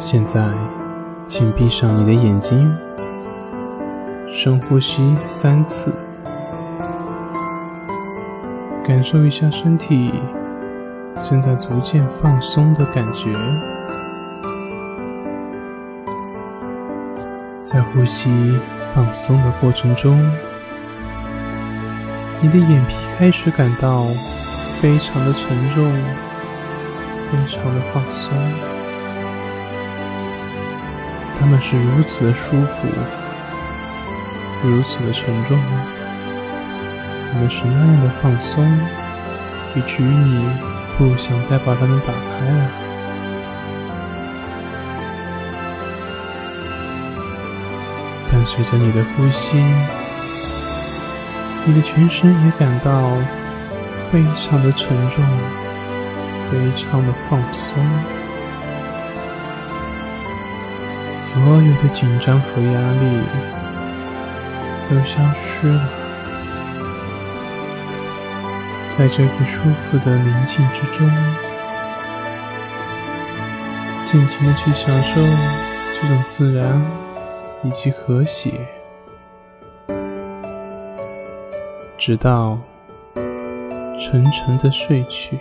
现在，请闭上你的眼睛，深呼吸三次，感受一下身体正在逐渐放松的感觉。在呼吸放松的过程中，你的眼皮开始感到非常的沉重，非常的放松。他们是如此的舒服，如此的沉重，他们是那样的放松，以至于你不想再把它们打开了。伴随着你的呼吸，你的全身也感到非常的沉重，非常的放松。所有的紧张和压力都消失了，在这个舒服的宁静之中，尽情的去享受这种自然以及和谐，直到沉沉的睡去。